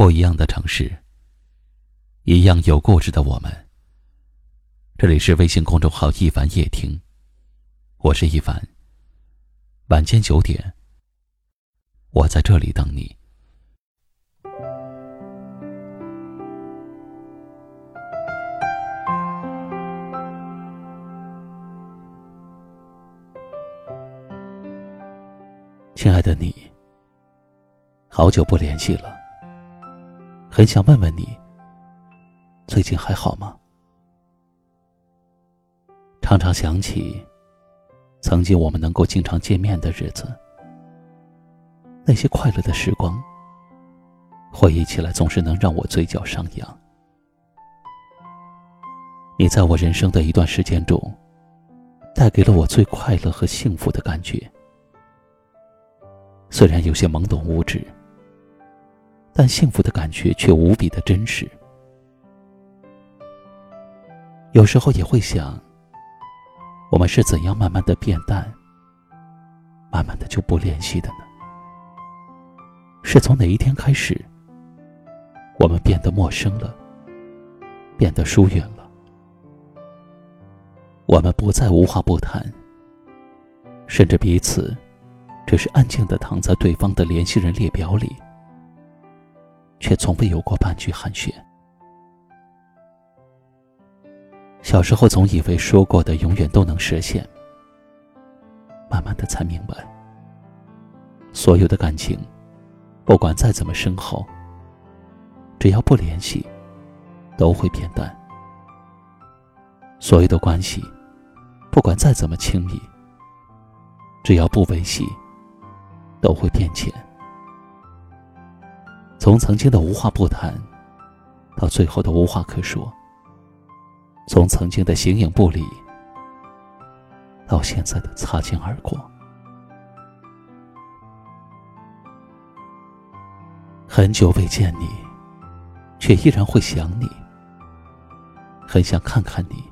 不一样的城市，一样有故事的我们。这里是微信公众号“一凡夜听”，我是一凡。晚间九点，我在这里等你。亲爱的你，好久不联系了，很想问问你，最近还好吗？常常想起曾经我们能够经常见面的日子，那些快乐的时光，回忆起来总是能让我嘴角上扬。你在我人生的一段时间中，带给了我最快乐和幸福的感觉。虽然有些懵懂无知，但幸福的感觉却无比的真实。有时候也会想，我们是怎样慢慢的变淡，慢慢的就不联系的呢？是从哪一天开始，我们变得陌生了，变得疏远了？我们不再无话不谈，甚至彼此。只是安静的躺在对方的联系人列表里，却从未有过半句寒暄。小时候总以为说过的永远都能实现，慢慢的才明白，所有的感情，不管再怎么深厚，只要不联系，都会变淡；所有的关系，不管再怎么亲密，只要不维系。都会变浅。从曾经的无话不谈，到最后的无话可说；从曾经的形影不离，到现在的擦肩而过。很久未见你，却依然会想你。很想看看你，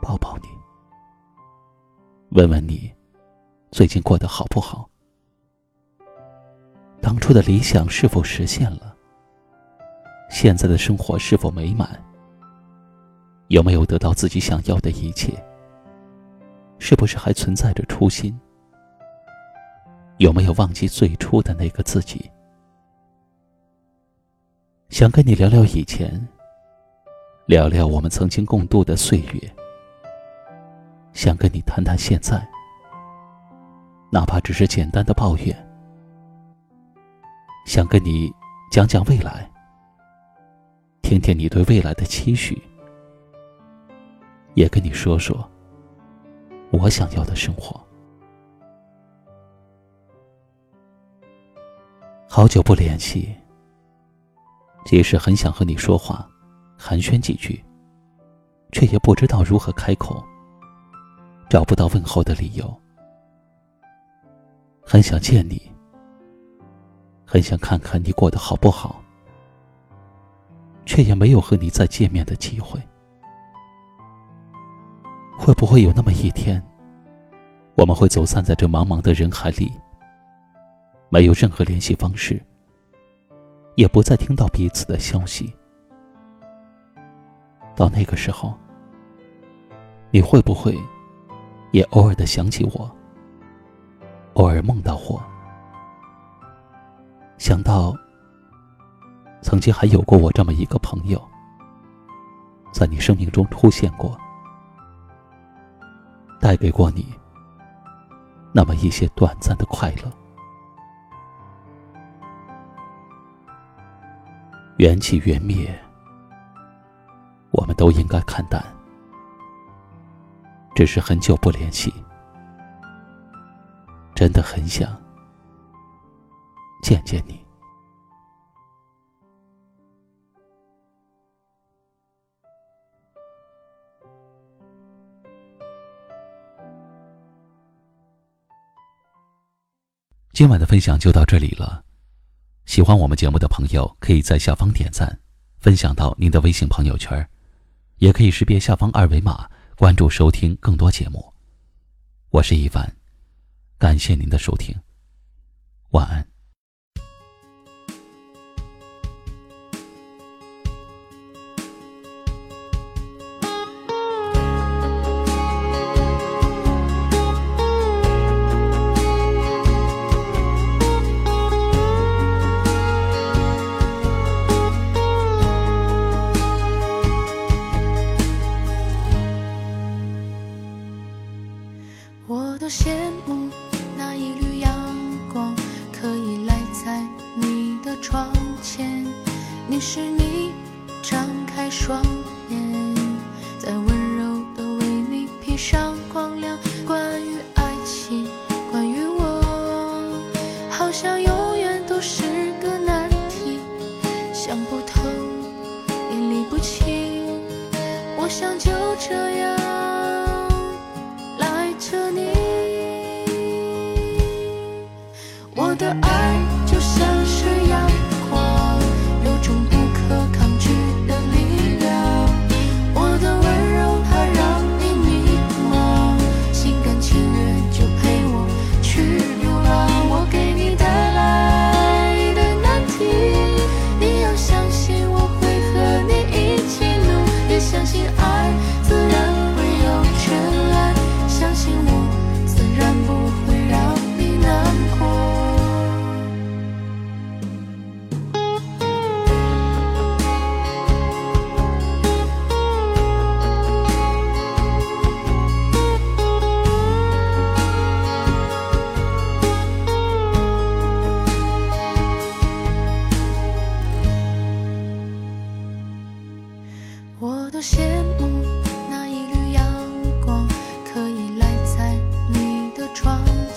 抱抱你，问问你，最近过得好不好？当初的理想是否实现了？现在的生活是否美满？有没有得到自己想要的一切？是不是还存在着初心？有没有忘记最初的那个自己？想跟你聊聊以前，聊聊我们曾经共度的岁月。想跟你谈谈现在，哪怕只是简单的抱怨。想跟你讲讲未来，听听你对未来的期许，也跟你说说我想要的生活。好久不联系，即使很想和你说话，寒暄几句，却也不知道如何开口，找不到问候的理由。很想见你。很想看看你过得好不好，却也没有和你再见面的机会。会不会有那么一天，我们会走散在这茫茫的人海里，没有任何联系方式，也不再听到彼此的消息？到那个时候，你会不会也偶尔的想起我，偶尔梦到我？想到，曾经还有过我这么一个朋友，在你生命中出现过，带给过你那么一些短暂的快乐。缘起缘灭，我们都应该看淡。只是很久不联系，真的很想。见见你。今晚的分享就到这里了。喜欢我们节目的朋友，可以在下方点赞，分享到您的微信朋友圈，也可以识别下方二维码关注收听更多节目。我是一凡，感谢您的收听，晚安。你是你，张开双眼，再温柔的为你披上光亮。关于爱情，关于我，好像永远都是个难题，想不透，也理不清。我想就这样赖着你，我的爱就像是。中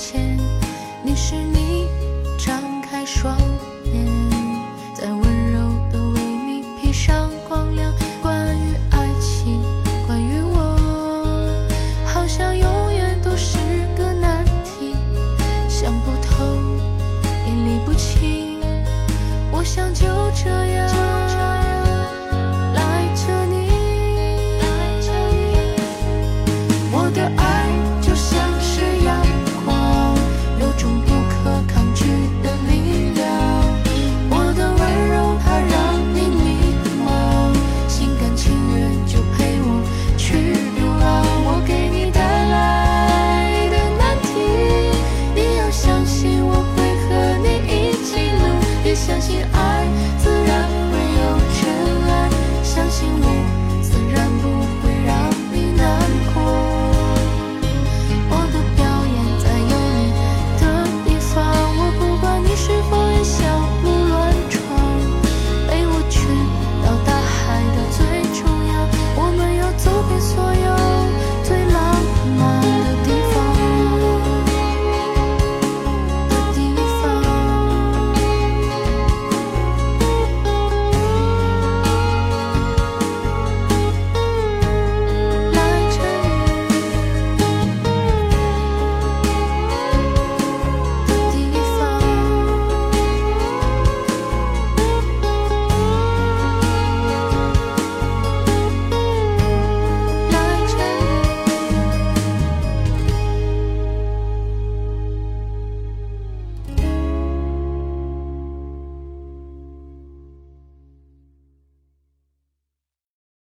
前你是你张开双